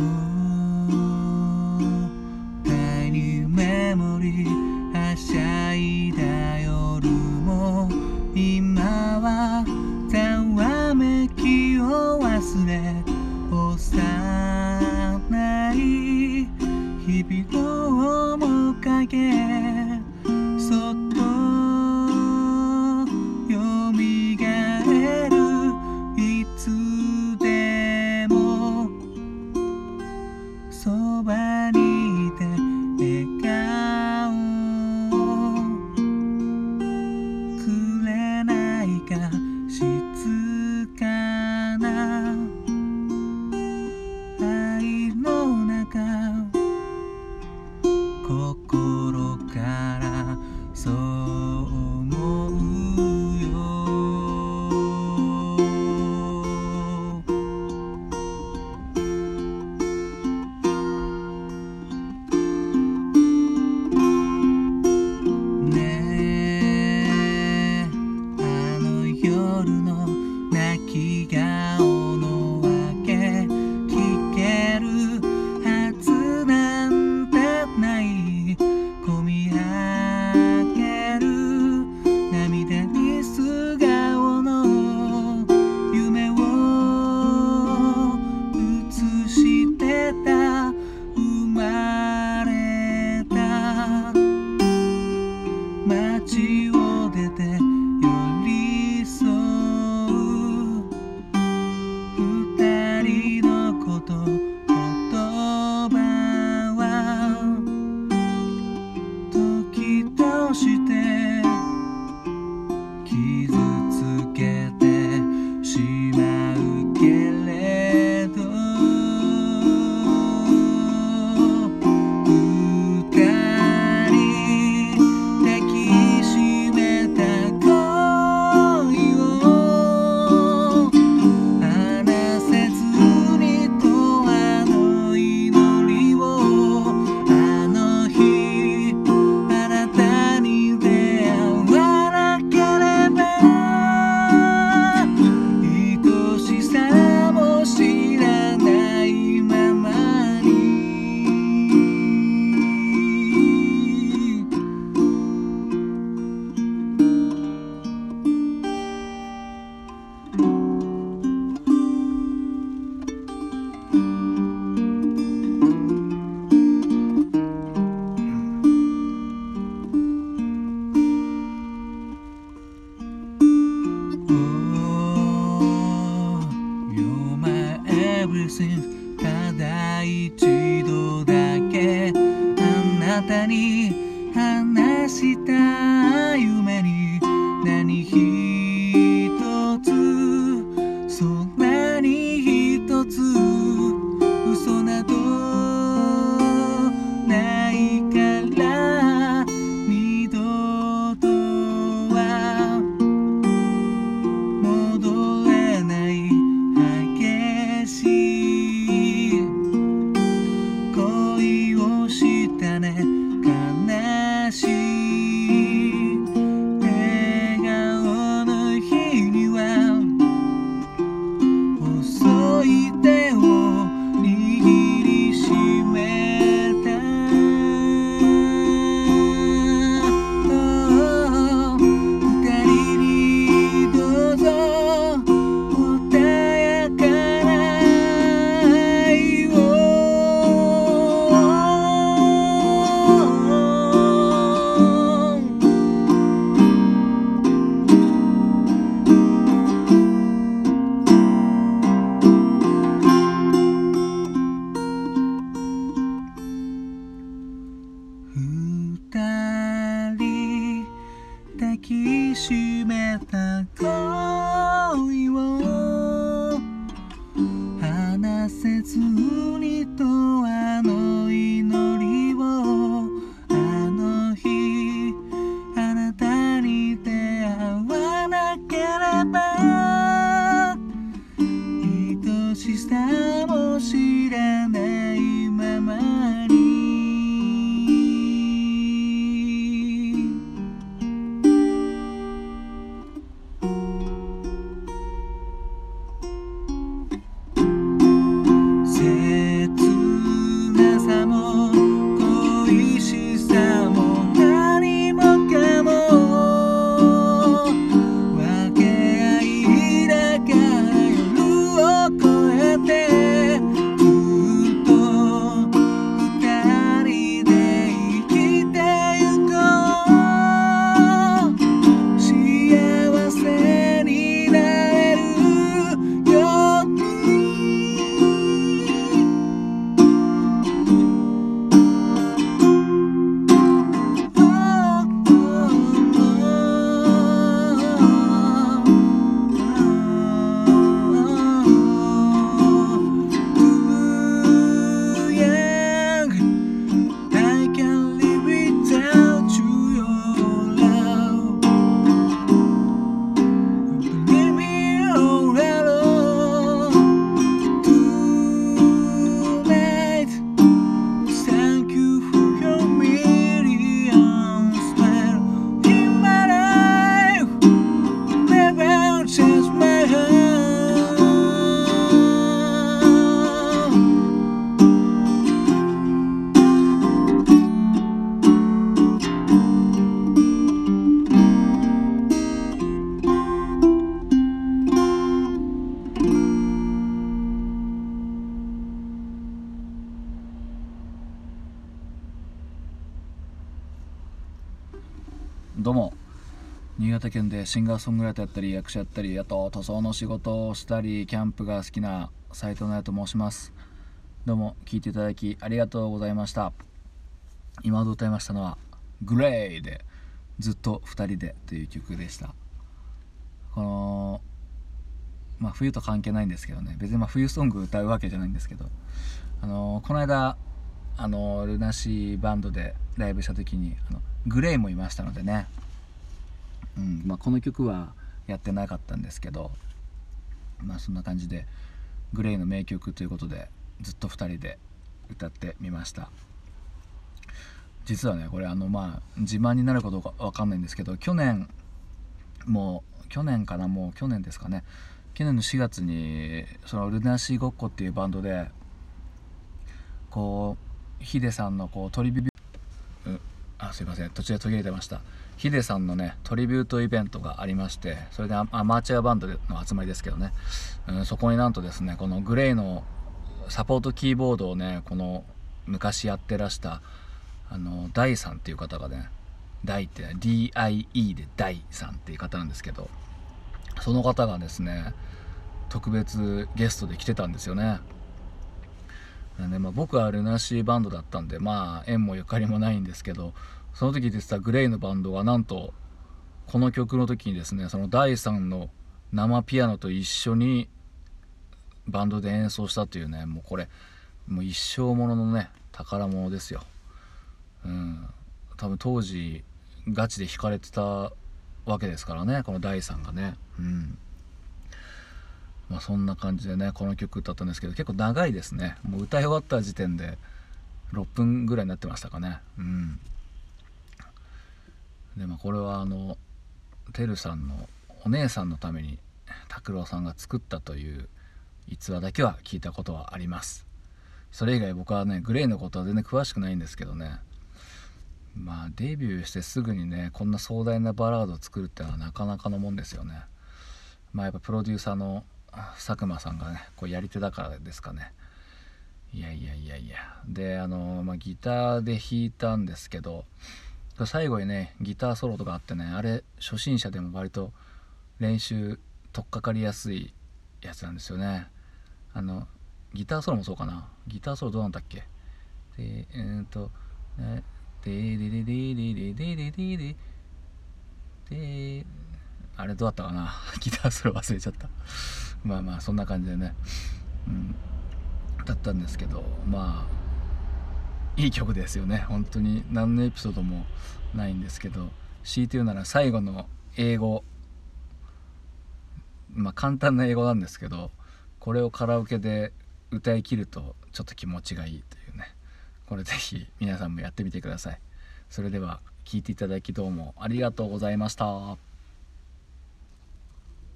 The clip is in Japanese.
Hum. たに話した夢に何日しめたどうも。新潟県でシンガーソングライターやったり役者やったりあと塗装の仕事をしたりキャンプが好きな斉藤奈と申します。どうも聴いていただきありがとうございました。今ほど歌いましたのは「グレイでずっと2人で」という曲でした。このまあ冬と関係ないんですけどね。別にま冬ソング歌うわけじゃないんですけど。あのこの間あのルナシーバンドでライブした時にあのグレイもいましたのでね、うんまあ、この曲はやってなかったんですけどまあそんな感じでグレイの名曲ということでずっと2人で歌ってみました。実はねこれあのまあ自慢になるかどうか分かんないんですけど去年もう去年かなもう去年ですかね。去年の4月にそのルナシーごっこっていうバンドでこうヒデさんのこうトリビューあすいません。途中で途切れてました。ヒデさんのねトリビュートイベントがありましてそれでアマチュアバンドの集まりですけどね、うん、そこになんとですねこのグレイのサポートキーボードをねこの昔やってらしたあのダイさんっていう方がねダイって DIE でダイさんっていう方なんですけどその方がですね特別ゲストで来てたんですよね。で、まあ、僕はルナシーバンドだったんでまあ縁もゆかりもないんですけどその時出てたグレイのバンドがなんとこの曲の時にですねその第3の生ピアノと一緒にバンドで演奏したというねもうこれもう一生もののね宝物ですよ。うん。多分当時ガチで弾かれてたわけですからねこの第3がね。うん。まあそんな感じでねこの曲歌ったんですけど結構長いですね。もう歌い終わった時点で6分ぐらいになってましたかね。うん。でまあこれはあのてるさんのお姉さんのために拓郎さんが作ったという逸話だけは聞いたことはあります。それ以外僕はねグレイのことは全然詳しくないんですけどね。まあデビューしてすぐにねこんな壮大なバラードを作るってのはなかなかのもんですよね。まあやっぱプロデューサーの佐久間さんがねこうやり手だからですかね。いやいやいやいや。であの、まあ、ギターで弾いたんですけど最後にねギターソロとかあってねあれ初心者でも割と練習取っかかりやすいやつなんですよね。あのギターソロもそうかな。ギターソロどうなんだっけ？でえー、っとねでででででででででであれどうだったかな？ギターソロ忘れちゃった。まあまあそんな感じでね、うん、だったんですけどまあいい曲ですよね。本当に。何のエピソードもないんですけど。強いて言うなら最後の英語。まあ簡単な英語なんですけど。これをカラオケで歌い切るとちょっと気持ちがいいというね。これぜひ皆さんもやってみてください。それでは聴いていただきどうもありがとうございました。